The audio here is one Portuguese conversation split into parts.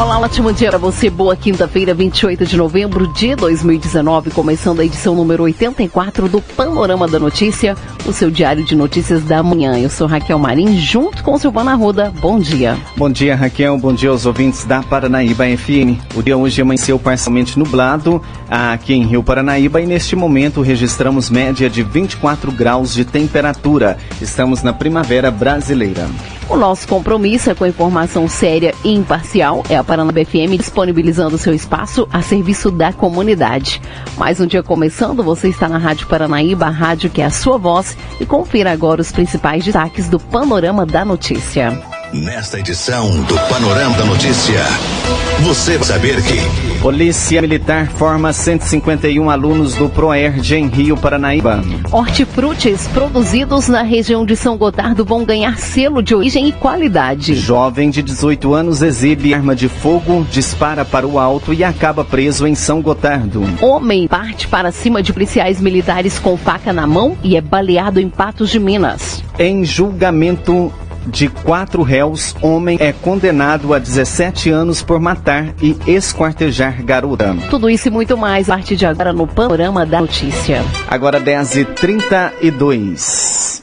Olá, ótimo dia para você. Boa quinta-feira, 28 de novembro de 2019, começando a edição número 84 do Panorama da Notícia, o seu diário de notícias da manhã. Eu sou Raquel Marim, junto com Silvana Ruda. Bom dia. Bom dia, Raquel. Bom dia aos ouvintes da Paranaíba FM. O dia hoje amanheceu parcialmente nublado aqui em Rio Paranaíba e neste momento registramos média de 24 graus de temperatura. Estamos na primavera brasileira. O nosso compromisso é com informação séria e imparcial. É a Paranaíba FM disponibilizando seu espaço a serviço da comunidade. Mais um dia começando, você está na Rádio Paranaíba, a rádio que é a sua voz. E confira agora os principais destaques do Panorama da Notícia. Nesta edição do Panorama da Notícia, você vai saber que. Polícia Militar forma 151 alunos do ProERD em Rio Paranaíba. Hortifrutis produzidos na região de São Gotardo vão ganhar selo de origem e qualidade. Jovem de 18 anos exibe arma de fogo, dispara para o alto e acaba preso em São Gotardo. Homem parte para cima de policiais militares com faca na mão e é baleado em Patos de Minas. Em julgamento de quatro réus, homem é condenado a 17 anos por matar e esquartejar garota. Tudo isso e muito mais a partir de agora no Panorama da Notícia. Agora 10h32.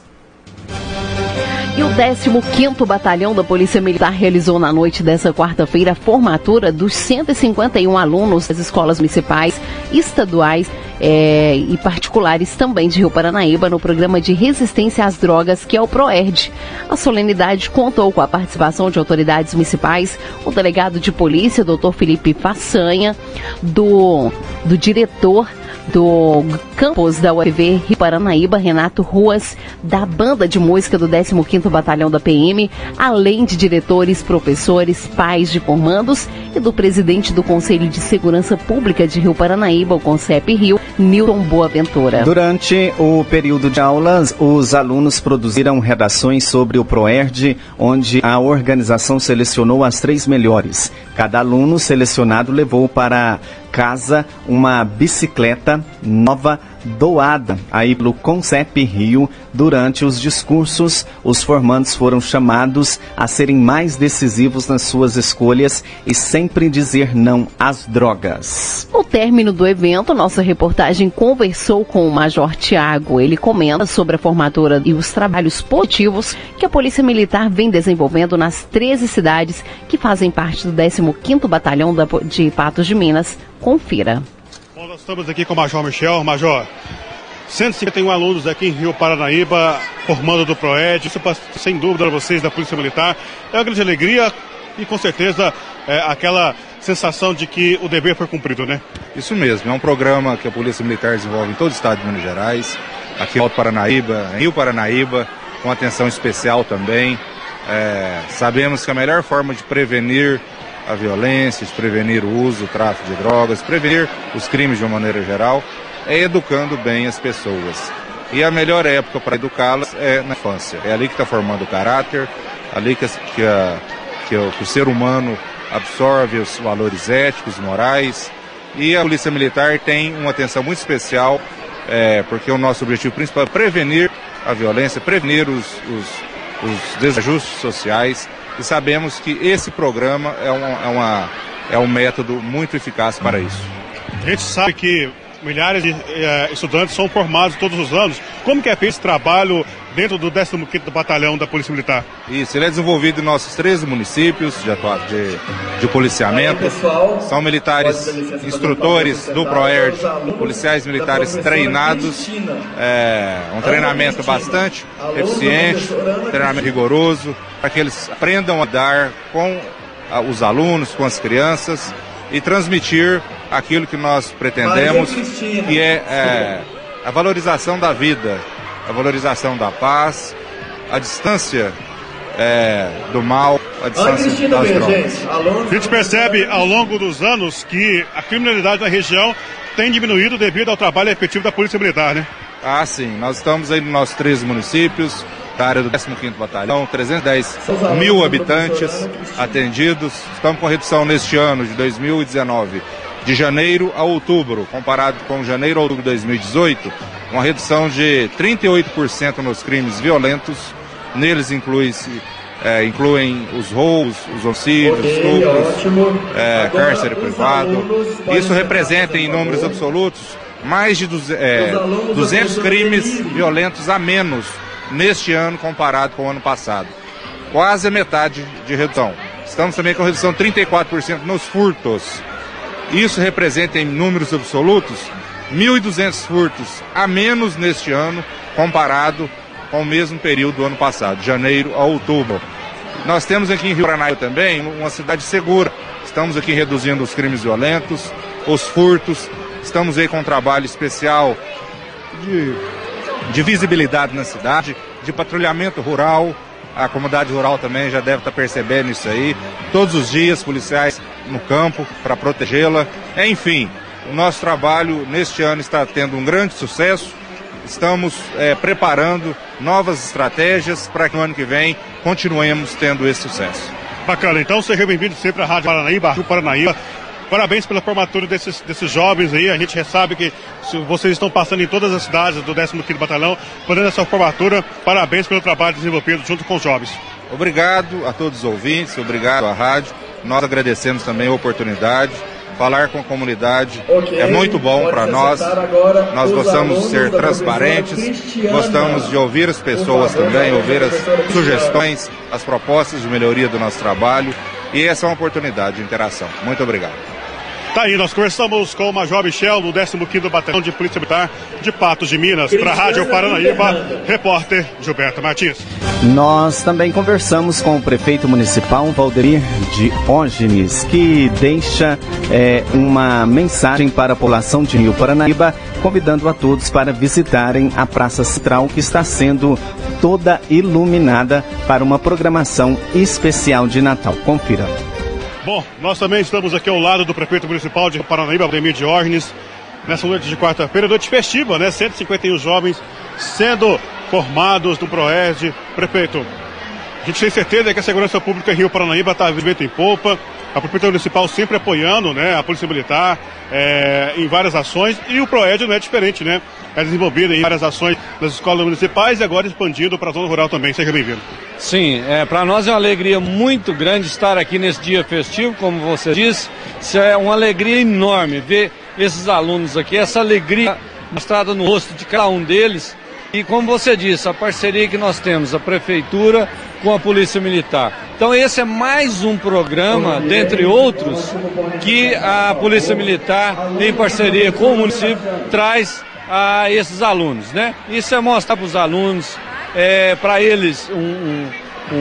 E o 15º Batalhão da Polícia Militar realizou na noite dessa quarta-feira a formatura dos 151 alunos das escolas municipais, estaduais é, e particulares também de Rio Paranaíba no programa de resistência às drogas que é o PROERD. A solenidade contou com a participação de autoridades municipais, o delegado de polícia, doutor Felipe Façanha, do, do diretor do campus da UFV Rio Paranaíba, Renato Ruas, da banda de música do 15º Batalhão da PM, além de diretores, professores, pais de comandos e do presidente do Conselho de Segurança Pública de Rio Paranaíba, o CONCEP Rio, Newton Boaventura. Durante o período de aulas, os alunos produziram redações sobre o ProERD, onde a organização selecionou as três melhores. Cada aluno selecionado levou para casa uma bicicleta nova doada aí pelo Concep Rio. Durante os discursos, os formandos foram chamados a serem mais decisivos nas suas escolhas e sempre dizer não às drogas. No término do evento, nossa reportagem conversou com o Major Tiago. Ele comenta sobre a formatura e os trabalhos positivos que a Polícia Militar vem desenvolvendo nas 13 cidades que fazem parte do 15º Batalhão de Patos de Minas. Confira. Bom, nós estamos aqui com o Major Michel. Major, 151 alunos aqui em Rio Paranaíba, formando do PROED. Isso, sem dúvida, para vocês da Polícia Militar é uma grande alegria e, com certeza, é aquela sensação de que o dever foi cumprido, né? Isso mesmo. É um programa que a Polícia Militar desenvolve em todo o estado de Minas Gerais, aqui em Alto Paranaíba, em Rio Paranaíba, com atenção especial também. É, sabemos que a melhor forma de prevenir a violência, prevenir o uso, o tráfico de drogas, prevenir os crimes de uma maneira geral, é educando bem as pessoas. E a melhor época para educá-las é na infância. É ali que está formando o caráter, ali que, que, a, que, o, que o ser humano absorve os valores éticos, morais. E a Polícia Militar tem uma atenção muito especial, é, porque o nosso objetivo principal é prevenir a violência, prevenir os, os, os desajustes sociais e sabemos que esse programa é, uma, é, uma, é um método muito eficaz para isso. A gente sabe que milhares de eh, estudantes são formados todos os anos. Como que é feito esse trabalho dentro do 15º Batalhão da Polícia Militar? Isso, ele é desenvolvido em nossos 13 municípios de, de, de policiamento. São militares instrutores do PROERD, policiais militares treinados. É, um treinamento bastante eficiente, treinamento rigoroso, para que eles aprendam a dar com os alunos, com as crianças e transmitir aquilo que nós pretendemos, que é, é a valorização da vida, a valorização da paz, a distância é, do mal, a distância das drogas. A gente percebe ao longo dos anos que a criminalidade na região tem diminuído devido ao trabalho efetivo da Polícia Militar, né? Ah, sim. Nós estamos aí nos nossos três municípios, da área do 15º Batalhão, 310 mil habitantes atendidos. Estamos com redução neste ano de 2019 de janeiro a outubro, comparado com janeiro a outubro de 2018, uma redução de 38% nos crimes violentos. Neles inclui é, incluem os roubos, os homicídios, okay, estupros, é, cárcere privado. Isso representa, em números absolutos, mais de é, 200 crimes violentos a menos neste ano comparado com o ano passado. Quase a metade de redução. Estamos também com redução de 34% nos furtos. Isso representa, em números absolutos, 1.200 furtos a menos neste ano comparado com o mesmo período do ano passado, janeiro a outubro. Nós temos aqui em Rio Paranaíba também uma cidade segura. Estamos aqui reduzindo os crimes violentos, os furtos. Estamos aí com um trabalho especial de, de visibilidade na cidade, de patrulhamento rural. A comunidade rural também já deve estar percebendo isso aí. Todos os dias, policiais no campo para protegê-la. Enfim, o nosso trabalho neste ano está tendo um grande sucesso estamos é, preparando novas estratégias para que no ano que vem continuemos tendo esse sucesso. Bacana, então seja bem-vindo sempre à Rádio Paranaíba, Rio Paranaíba. Parabéns pela formatura desses, desses jovens aí. A gente sabe que vocês estão passando em todas as cidades do 15º Batalhão, fazendo essa formatura. Parabéns pelo trabalho desenvolvido junto com os jovens. Obrigado a todos os ouvintes, obrigado à rádio. Nós agradecemos também a oportunidade falar com a comunidade okay. é muito bom para nós. Nós gostamos de ser transparentes, gostamos de ouvir as pessoas também, ouvir as sugestões, as propostas de melhoria do nosso trabalho. E essa é uma oportunidade de interação. Muito obrigado. Tá aí, nós conversamos com o Major Michel, do 15º Batalhão de Polícia Militar de Patos de Minas, para a Rádio Paranaíba, repórter Gilberto Martins. Nós também conversamos com o prefeito municipal, Valdemir Diógenes, que deixa é, uma mensagem para a população de Rio Paranaíba, convidando a todos para visitarem a Praça Central, que está sendo toda iluminada para uma programação especial de Natal. Confira. Bom, nós também estamos aqui ao lado do prefeito municipal de Paranaíba, Ademir Diógenes, nessa noite de quarta-feira, noite festiva, né? 151 jovens sendo formados no PROERD. Prefeito, a gente tem certeza que a segurança pública em Rio Paranaíba está vivendo em polpa. A Prefeitura Municipal sempre apoiando né, a Polícia Militar é, em várias ações e o PROED não é diferente, né? É desenvolvido em várias ações nas escolas municipais e agora expandindo para a zona rural também. Seja bem-vindo. Sim, é, para nós é uma alegria muito grande estar aqui nesse dia festivo, como você disse. Isso é uma alegria enorme ver esses alunos aqui, essa alegria mostrada no rosto de cada um deles. E como você disse, a parceria que nós temos, a Prefeitura com a Polícia Militar. Então esse é mais um programa, dentre outros, que a Polícia Militar, em parceria com o município, traz a esses alunos, né? Isso é mostrar para os alunos, é, para eles, um, um,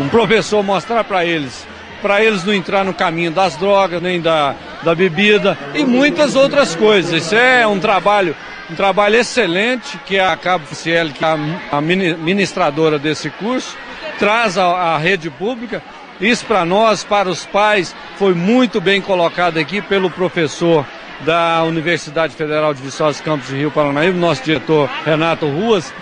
um, professor mostrar para eles, para eles não entrar no caminho das drogas, nem da, da bebida e muitas outras coisas. Isso é um trabalho, um trabalho excelente que a Cabo Ciel, que é a ministradora desse curso, traz à rede pública. Isso para nós, para os pais, foi muito bem colocado aqui pelo professor da Universidade Federal de Viçosa Campos de Rio Paranaíba, nosso diretor Renato Ruas,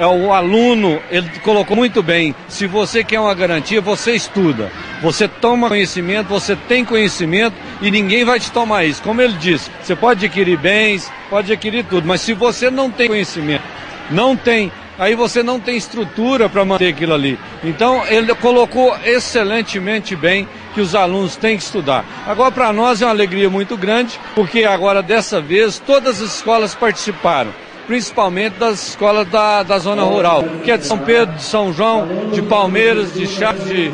o aluno, ele colocou muito bem, se você quer uma garantia, você estuda, você toma conhecimento, você tem conhecimento e ninguém vai te tomar isso. Como ele disse, você pode adquirir bens, pode adquirir tudo, mas se você não tem conhecimento, não tem aí você não tem estrutura para manter aquilo ali. Então ele colocou excelentemente bem que os alunos têm que estudar. Agora para nós é uma alegria muito grande, porque agora dessa vez todas as escolas participaram. Principalmente das escolas da, da zona rural, que é de São Pedro, de São João, de Palmeiras, de Chaves, de,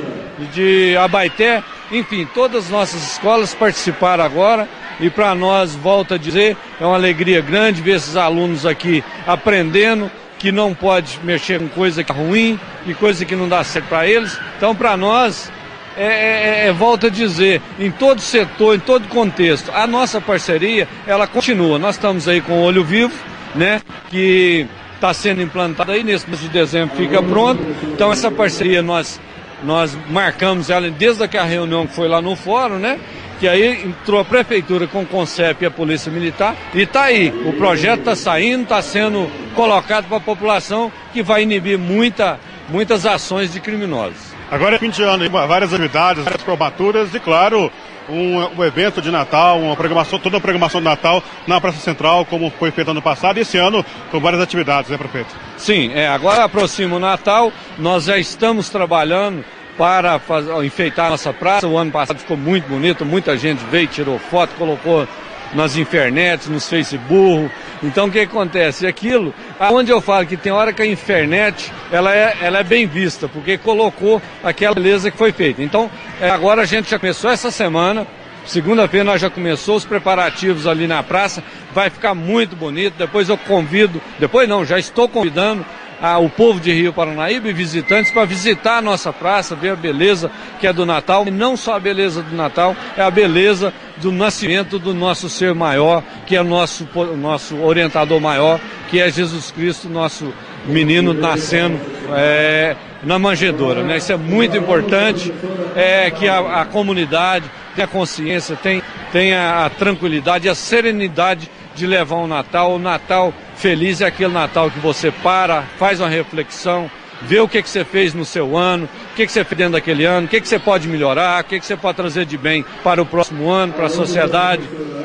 de Abaité, enfim, todas as nossas escolas participaram agora e para nós, volto a dizer, é uma alegria grande ver esses alunos aqui aprendendo, que não pode mexer com coisa que é ruim, e coisa que não dá certo para eles. Então, para nós, é, é, é, volta a dizer, em todo setor, em todo contexto, a nossa parceria, ela continua. Nós estamos aí com o Olho Vivo, né, que está sendo implantado aí, nesse mês de dezembro fica pronto. Então, essa parceria nós, nós marcamos ela desde aquela reunião que foi lá no fórum, né, que aí entrou a prefeitura com o CONCEP e a Polícia Militar, e está aí, o projeto está saindo, está sendo colocado para a população, que vai inibir muita muitas ações de criminosos. Agora é fim de ano, várias atividades, várias formaturas e, claro, um, um, evento de Natal, uma programação, toda a programação de Natal na Praça Central, como foi feito ano passado, e esse ano com várias atividades, né, prefeito? Sim, é, agora aproxima o Natal, nós já estamos trabalhando para fazer, enfeitar nossa praça. O ano passado ficou muito bonito, muita gente veio, tirou foto, colocou nas internets, nos Facebook. Então o que acontece? Aquilo, onde eu falo que tem hora que a internet ela é, ela é bem vista, porque colocou aquela beleza que foi feita. Então é, agora a gente já começou essa semana. Segunda-feira nós já começou os preparativos ali na praça, vai ficar muito bonito. Depois eu convido, depois não, já estou convidando a, o povo de Rio Paranaíba e visitantes para visitar a nossa praça, ver a beleza que é do Natal. E não só a beleza do Natal, é a beleza do nascimento do nosso ser maior, que é o nosso, nosso orientador maior, que é Jesus Cristo, nosso menino nascendo é, na manjedoura. Né? Isso é muito importante, é que a, a comunidade tenha consciência, tenha, tenha a tranquilidade, a serenidade de levar um Natal. O Natal feliz é aquele Natal que você para, faz uma reflexão, vê o que, que você fez no seu ano, o que, que você fez dentro daquele ano, o que, que você pode melhorar, o que, que você pode trazer de bem para o próximo ano, para a sociedade.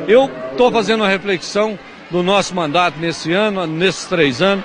Eu estou fazendo uma reflexão do nosso mandato nesse ano, nesses três anos,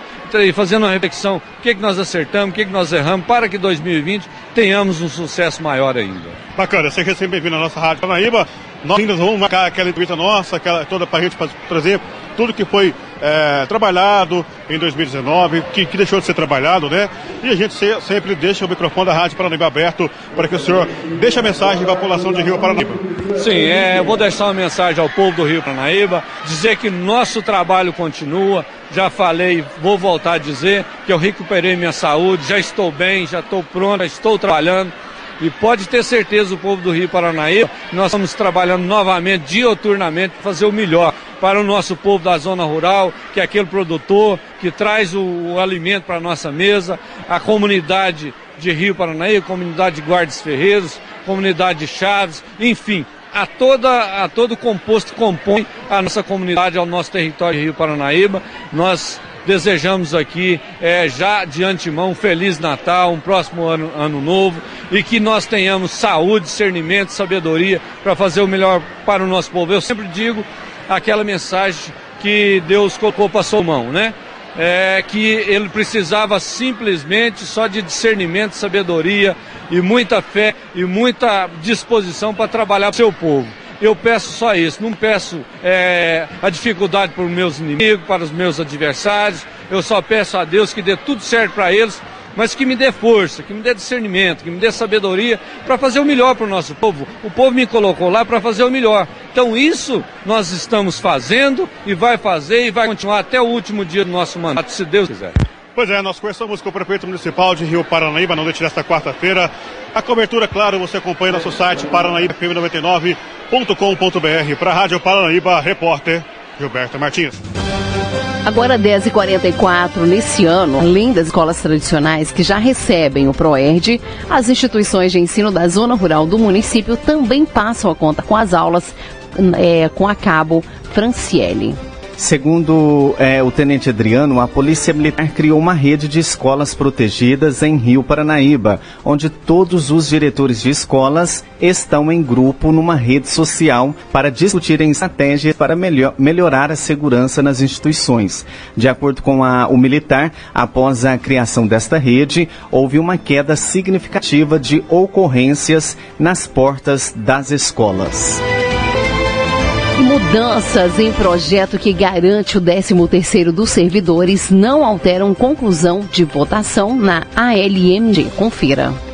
fazendo uma reflexão, o que, que nós acertamos, o que, que nós erramos, para que 2020 tenhamos um sucesso maior ainda. Bacana, seja sempre bem-vindo à nossa Rádio Paranaíba. Nós ainda vamos marcar aquela entrevista nossa, aquela, toda para a gente trazer tudo que foi é, trabalhado em 2019, que, que, deixou de ser trabalhado, né? E a gente se, sempre deixa o microfone da Rádio Paranaíba aberto para que o senhor deixe a mensagem para a população de Rio Paranaíba. Sim, é, eu vou deixar uma mensagem ao povo do Rio Paranaíba, dizer que nosso trabalho continua. Já falei, vou voltar a dizer que eu recuperei minha saúde, já estou bem, já estou pronto, já estou trabalhando. E pode ter certeza o povo do Rio Paranaíba, nós estamos trabalhando novamente, dioturnamente, para fazer o melhor para o nosso povo da zona rural, que é aquele produtor que traz o, o alimento para a nossa mesa, a comunidade de Rio Paranaíba, comunidade de Guardas Ferreiros, comunidade de Chaves, enfim, a, toda, a todo o composto que compõe a nossa comunidade, ao nosso território de Rio Paranaíba. Nós desejamos aqui é, já de antemão um Feliz Natal, um próximo ano, ano novo e que nós tenhamos saúde, discernimento, sabedoria para fazer o melhor para o nosso povo. Eu sempre digo aquela mensagem que Deus colocou para sua mão, né? É, que ele precisava simplesmente só de discernimento, sabedoria e muita fé e muita disposição para trabalhar para o seu povo. Eu peço só isso, não peço é, a dificuldade para os meus inimigos, para os meus adversários. Eu só peço a Deus que dê tudo certo para eles mas que me dê força, que me dê discernimento, que me dê sabedoria para fazer o melhor para o nosso povo. O povo me colocou lá para fazer o melhor. Então isso nós estamos fazendo e vai fazer e vai continuar até o último dia do nosso mandato, se Deus quiser. Pois é, nós conversamos com o prefeito municipal de Rio Paranaíba na noite desta quarta-feira. A cobertura, claro, você acompanha no nosso site paranaíbafm99.com.br. Para a Rádio Paranaíba, repórter Gilberto Martins. Agora 10h44, nesse ano, além das escolas tradicionais que já recebem o PROERD, as instituições de ensino da zona rural do município também passam a conta com as aulas é, com a cabo Franciele. Segundo é, o tenente Adriano, a Polícia Militar criou uma rede de escolas protegidas em Rio Paranaíba, onde todos os diretores de escolas estão em grupo numa rede social para discutirem estratégias para melhor, melhorar a segurança nas instituições. De acordo com a, o militar, após a criação desta rede, houve uma queda significativa de ocorrências nas portas das escolas. Mudanças em projeto que garante o 13º dos servidores não alteram conclusão de votação na ALMG. Confira.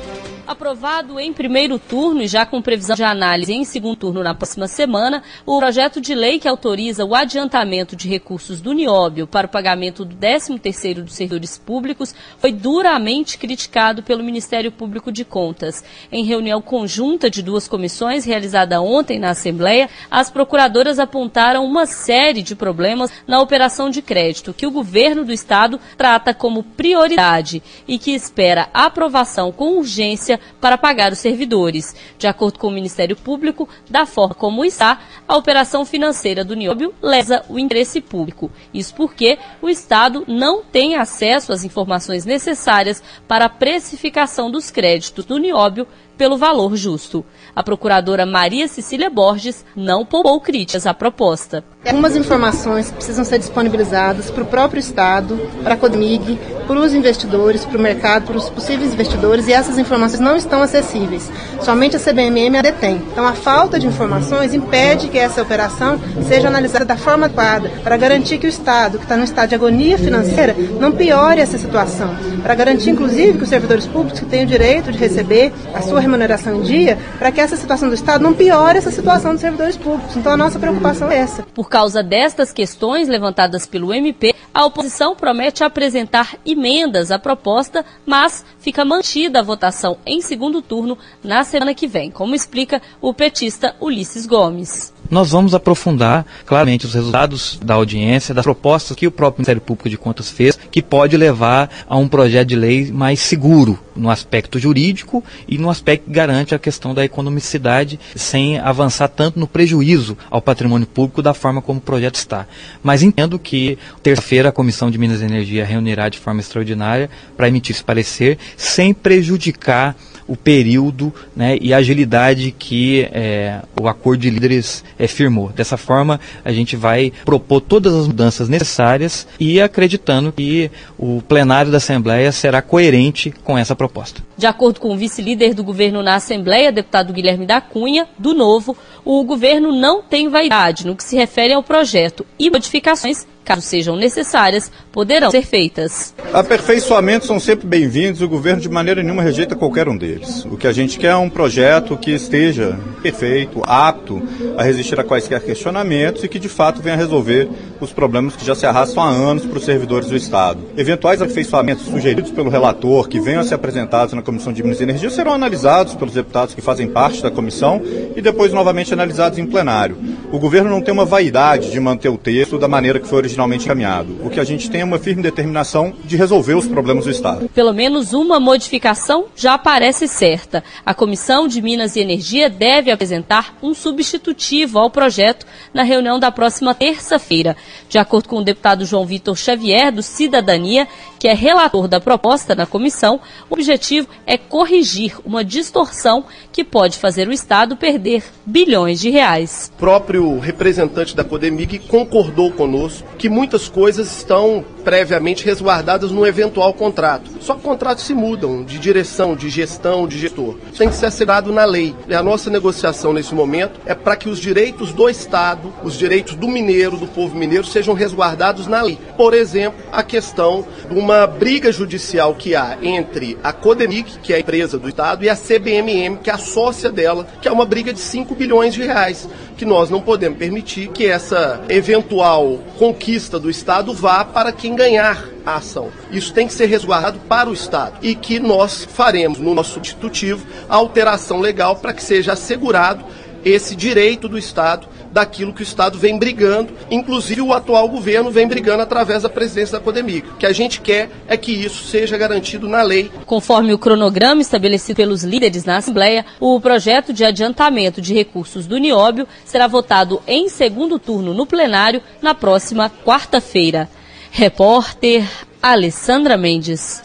Aprovado em primeiro turno e já com previsão de análise em segundo turno na próxima semana, o projeto de lei que autoriza o adiantamento de recursos do Nióbio para o pagamento do 13º dos servidores públicos foi duramente criticado pelo Ministério Público de Contas. Em reunião conjunta de duas comissões realizada ontem na Assembleia, as procuradoras apontaram uma série de problemas na operação de crédito que o governo do estado trata como prioridade e que espera aprovação com urgência para pagar os servidores. De acordo com o Ministério Público, da forma como está, a operação financeira do Nióbio lesa o interesse público. Isso porque o Estado não tem acesso às informações necessárias para a precificação dos créditos do Nióbio pelo valor justo. A procuradora Maria Cecília Borges não poupou críticas à proposta. Algumas informações precisam ser disponibilizadas para o próprio Estado, para a Codemig, para os investidores, para o mercado, para os possíveis investidores, e essas informações não estão acessíveis. Somente a CBMM a detém. Então, a falta de informações impede que essa operação seja analisada da forma adequada, para garantir que o Estado, que está no estado de agonia financeira, não piore essa situação. Para garantir, inclusive, que os servidores públicos que têm o direito de receber a sua remuneração em dia, para que essa situação do Estado não piore essa situação dos servidores públicos. Então, a nossa preocupação é essa. Por causa destas questões levantadas pelo MP, a oposição promete apresentar emendas à proposta, mas fica mantida a votação em segundo turno na semana que vem, como explica o petista Ulisses Gomes nós vamos aprofundar claramente os resultados da audiência, das propostas que o próprio Ministério Público de Contas fez, que pode levar a um projeto de lei mais seguro no aspecto jurídico e no aspecto que garante a questão da economicidade, sem avançar tanto no prejuízo ao patrimônio público da forma como o projeto está. Mas entendo que terça-feira a Comissão de Minas e Energia reunirá de forma extraordinária para emitir esse parecer, sem prejudicar o período né, e a agilidade que é, o acordo de líderes é, firmou. Dessa forma, a gente vai propor todas as mudanças necessárias e acreditando que o plenário da Assembleia será coerente com essa proposta. De acordo com o vice-líder do governo na Assembleia, deputado Guilherme da Cunha, do Novo, o governo não tem vaidade no que se refere ao projeto e modificações caso sejam necessárias, poderão ser feitas. Aperfeiçoamentos são sempre bem-vindos, o governo de maneira nenhuma rejeita qualquer um deles. O que a gente quer é um projeto que esteja perfeito, apto a resistir a quaisquer questionamentos e que de fato venha resolver os problemas que já se arrastam há anos para os servidores do Estado. Eventuais aperfeiçoamentos sugeridos pelo relator que venham a ser apresentados na Comissão de Minas e Energia serão analisados pelos deputados que fazem parte da comissão e depois novamente analisados em plenário. O governo não tem uma vaidade de manter o texto da maneira que foi originalmente originalmente encaminhado. O que a gente tem é uma firme determinação de resolver os problemas do Estado. Pelo menos uma modificação já parece certa. A Comissão de Minas e Energia deve apresentar um substitutivo ao projeto na reunião da próxima terça-feira. De acordo com o deputado João Vitor Xavier, do Cidadania, que é relator da proposta na comissão, o objetivo é corrigir uma distorção que pode fazer o Estado perder bilhões de reais. O próprio representante da Codemig concordou conosco que muitas coisas estão previamente resguardadas num eventual contrato. Só que contratos se mudam de direção, de gestão, de gestor. Tem que ser assegurado na lei. E a nossa negociação nesse momento é para que os direitos do Estado, os direitos do mineiro, do povo mineiro, sejam resguardados na lei. Por exemplo, a questão de uma briga judicial que há entre a Codemic, que é a empresa do Estado, e a CBMM, que é a sócia dela, que é uma briga de 5 bilhões de reais, que nós não podemos permitir que essa eventual conquista do Estado vá para quem ganhar a ação. Isso tem que ser resguardado para o Estado e que nós faremos no nosso substitutivo a alteração legal para que seja assegurado esse direito do Estado daquilo que o Estado vem brigando, inclusive o atual governo vem brigando através da presidência da Codemic. O que a gente quer é que isso seja garantido na lei. Conforme o cronograma estabelecido pelos líderes na Assembleia, o projeto de adiantamento de recursos do Nióbio será votado em segundo turno no plenário na próxima quarta-feira. Repórter Alessandra Mendes.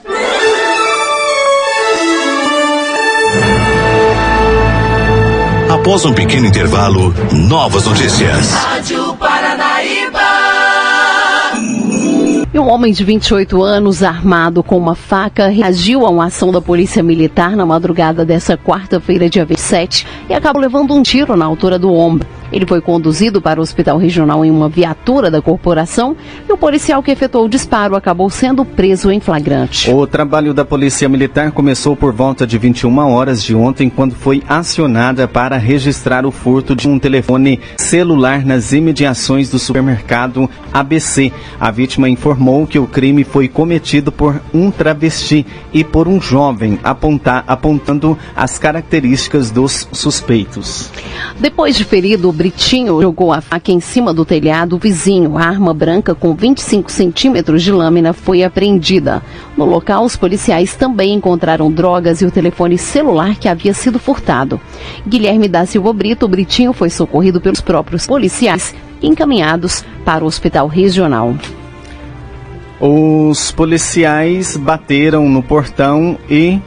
Após um pequeno intervalo, novas notícias. Rádio Paranaíba. E um homem de 28 anos, armado com uma faca, reagiu a uma ação da Polícia Militar na madrugada dessa quarta-feira, dia 27, e acabou levando um tiro na altura do ombro. Ele foi conduzido para o hospital regional em uma viatura da corporação e o policial que efetuou o disparo acabou sendo preso em flagrante. O trabalho da Polícia Militar começou por volta de 21 horas de ontem, quando foi acionada para registrar o furto de um telefone celular nas imediações do supermercado ABC. A vítima informou que o crime foi cometido por um travesti e por um jovem, apontar, apontando as características dos suspeitos. Depois de ferido, Britinho jogou a faca em cima do telhado vizinho. A arma branca com 25 centímetros de lâmina foi apreendida. No local, os policiais também encontraram drogas e o telefone celular que havia sido furtado. Guilherme da Silva Brito, Britinho, foi socorrido pelos próprios policiais encaminhados para o hospital regional. Os policiais bateram no portão e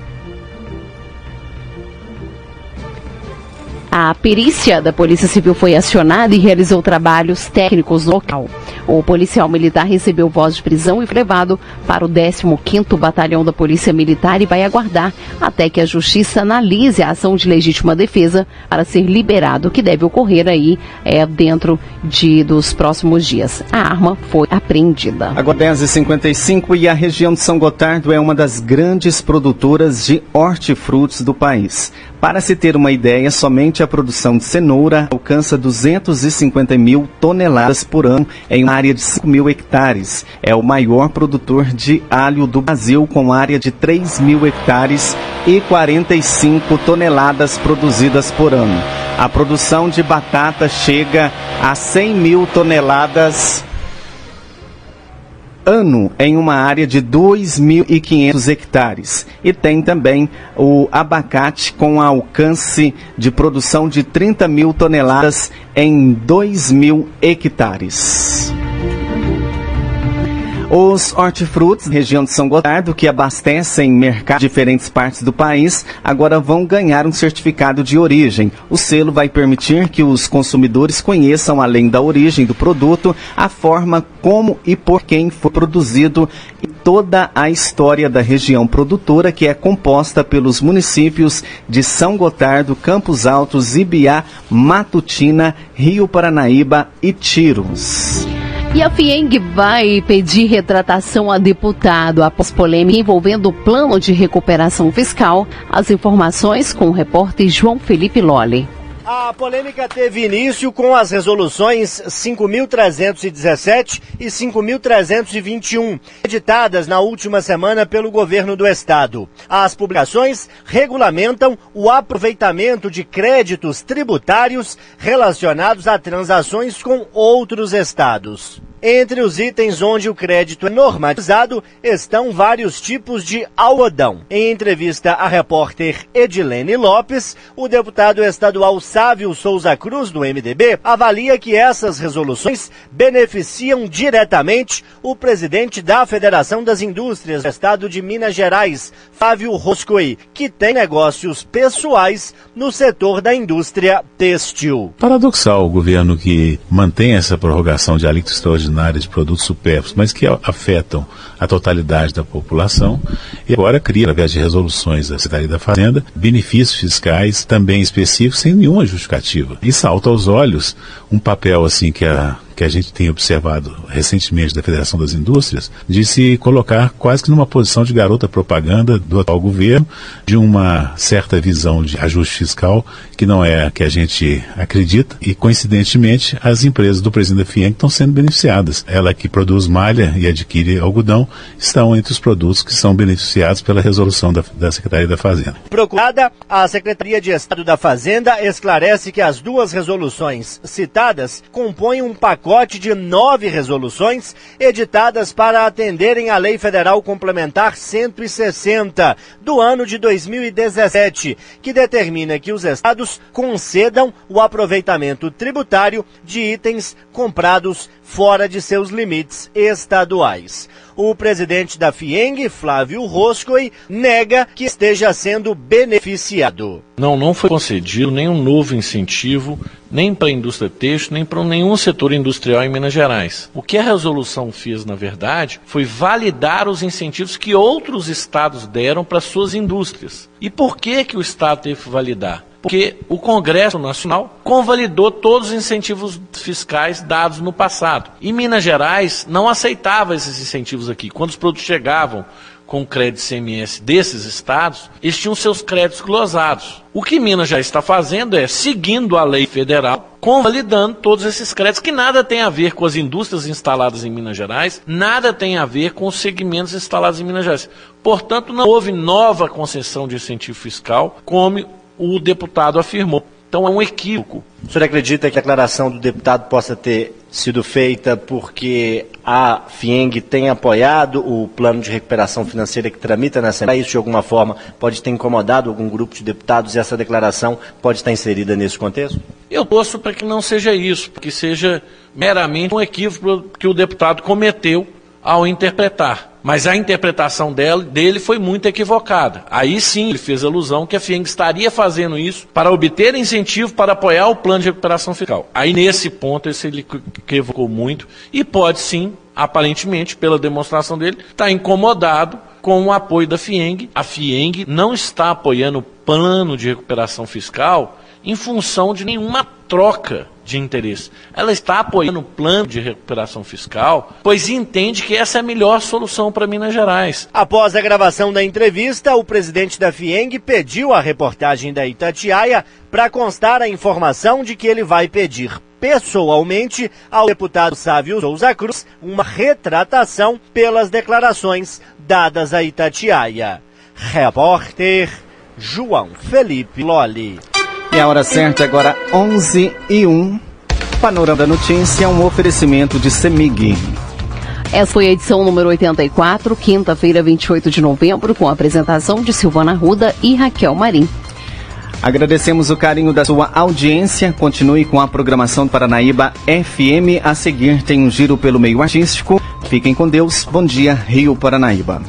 A perícia da Polícia Civil foi acionada e realizou trabalhos técnicos no local. O policial militar recebeu voz de prisão e foi levado para o 15º Batalhão da Polícia Militar e vai aguardar até que a Justiça analise a ação de legítima defesa para ser liberado, que deve ocorrer aí é, dentro de, dos próximos dias. A arma foi apreendida. Agora 10h55 e a região de São Gotardo é uma das grandes produtoras de hortifrutos do país. Para se ter uma ideia, somente a produção de cenoura alcança 250 mil toneladas por ano em uma área de 5 mil hectares. É o maior produtor de alho do Brasil, com área de 3 mil hectares e 45 toneladas produzidas por ano. A produção de batata chega a 100 mil toneladas ano em uma área de 2.500 hectares. E tem também o abacate com alcance de produção de 30 mil toneladas em 2 mil hectares. Os hortifrutos, região de São Gotardo, que abastecem mercados de diferentes partes do país, agora vão ganhar um certificado de origem. O selo vai permitir que os consumidores conheçam, além da origem do produto, a forma como e por quem foi produzido e toda a história da região produtora, que é composta pelos municípios de São Gotardo, Campos Altos, Ibiá, Matutina, Rio Paranaíba e Tiros. E a FIENG vai pedir retratação a deputado após polêmica envolvendo o plano de recuperação fiscal. As informações com o repórter João Felipe Lolli. A polêmica teve início com as resoluções 5.317 e 5.321, editadas na última semana pelo governo do estado. As publicações regulamentam o aproveitamento de créditos tributários relacionados a transações com outros estados. Entre os itens onde o crédito é normatizado estão vários tipos de algodão. Em entrevista à repórter Edilene Lopes, o deputado estadual Sávio Souza Cruz, do MDB, avalia que essas resoluções beneficiam diretamente o presidente da Federação das Indústrias do Estado de Minas Gerais, Fábio Roscoe, que tem negócios pessoais no setor da indústria têxtil. Paradoxal o governo que mantém essa prorrogação de alíquota extraordinária de produtos supérfluos, mas que afetam a totalidade da população, e agora cria, através de resoluções da Secretaria da Fazenda, benefícios fiscais também específicos sem nenhuma justificativa. E salta aos olhos um papel assim que a que a gente tem observado recentemente da Federação das Indústrias, de se colocar quase que numa posição de garota propaganda do atual governo, de uma certa visão de ajuste fiscal que não é a que a gente acredita, e coincidentemente as empresas do presidente da FIENG estão sendo beneficiadas. Ela que produz malha e adquire algodão estão entre os produtos que são beneficiados pela resolução da, da Secretaria da Fazenda. Procurada, a Secretaria de Estado da Fazenda esclarece que as duas resoluções citadas compõem um pacote pacote de nove resoluções editadas para atenderem à Lei Federal Complementar 160 do ano de 2017, que determina que os estados concedam o aproveitamento tributário de itens comprados fora de seus limites estaduais. O presidente da FIENG, Flávio Roscoe, nega que esteja sendo beneficiado. Não, não foi concedido nenhum novo incentivo, nem para a indústria têxtil, nem para nenhum setor industrial em Minas Gerais. O que a resolução fez, na verdade, foi validar os incentivos que outros estados deram para suas indústrias. E por que, que o estado teve que validar? Porque o Congresso Nacional convalidou todos os incentivos fiscais dados no passado. E Minas Gerais não aceitava esses incentivos aqui. Quando os produtos chegavam com crédito CMS desses estados, eles tinham seus créditos glosados. O que Minas já está fazendo é, seguindo a lei federal, convalidando todos esses créditos, que nada tem a ver com as indústrias instaladas em Minas Gerais, nada tem a ver com os segmentos instalados em Minas Gerais. Portanto, não houve nova concessão de incentivo fiscal, como o deputado afirmou. Então é um equívoco. O senhor acredita que a declaração do deputado possa ter sido feita porque a FIENG tem apoiado o plano de recuperação financeira que tramita na Assembleia? Isso, de alguma forma, pode ter incomodado algum grupo de deputados e essa declaração pode estar inserida nesse contexto? Eu torço para que não seja isso, que seja meramente um equívoco que o deputado cometeu ao interpretar. Mas a interpretação dele, dele foi muito equivocada. Aí sim ele fez alusão que a FIENG estaria fazendo isso para obter incentivo para apoiar o plano de recuperação fiscal. Aí nesse ponto esse ele equivocou muito e pode sim, aparentemente, pela demonstração dele, estar tá incomodado com o apoio da FIENG. A FIENG não está apoiando o plano de recuperação fiscal em função de nenhuma troca de interesse. Ela está apoiando o plano de recuperação fiscal, pois entende que essa é a melhor solução para Minas Gerais. Após a gravação da entrevista, o presidente da FIENG pediu à reportagem da Itatiaia para constar a informação de que ele vai pedir pessoalmente ao deputado Sávio Souza Cruz uma retratação pelas declarações dadas a Itatiaia. Repórter João Felipe Loli. E a hora certa agora 11 e 1. Panorama da Notícia, um oferecimento de Semig. Essa foi a edição número 84, quinta-feira, 28 de novembro, com a apresentação de Silvana Ruda e Raquel Marim. Agradecemos o carinho da sua audiência. Continue com a programação do Paranaíba FM. A seguir tem um giro pelo meio artístico. Fiquem com Deus. Bom dia, Rio Paranaíba.